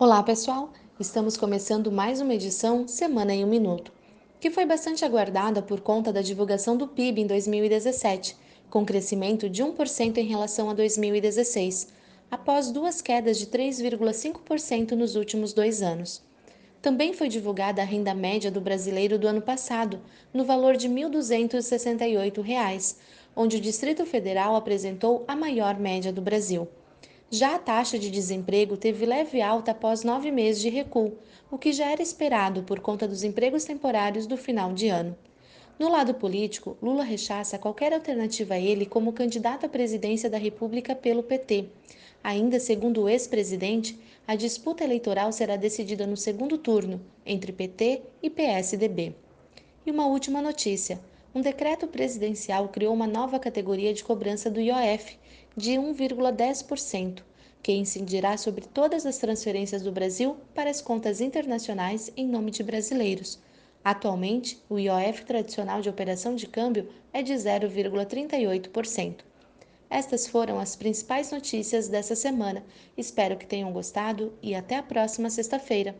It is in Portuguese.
Olá, pessoal! Estamos começando mais uma edição Semana em um Minuto, que foi bastante aguardada por conta da divulgação do PIB em 2017, com crescimento de 1% em relação a 2016, após duas quedas de 3,5% nos últimos dois anos. Também foi divulgada a renda média do brasileiro do ano passado, no valor de R$ 1.268, onde o Distrito Federal apresentou a maior média do Brasil. Já a taxa de desemprego teve leve alta após nove meses de recuo, o que já era esperado por conta dos empregos temporários do final de ano. No lado político, Lula rechaça qualquer alternativa a ele como candidato à presidência da República pelo PT. Ainda segundo o ex-presidente, a disputa eleitoral será decidida no segundo turno, entre PT e PSDB. E uma última notícia: um decreto presidencial criou uma nova categoria de cobrança do IOF, de 1,10%, que incidirá sobre todas as transferências do Brasil para as contas internacionais em nome de brasileiros. Atualmente, o IOF tradicional de operação de câmbio é de 0,38%. Estas foram as principais notícias dessa semana. Espero que tenham gostado e até a próxima sexta-feira.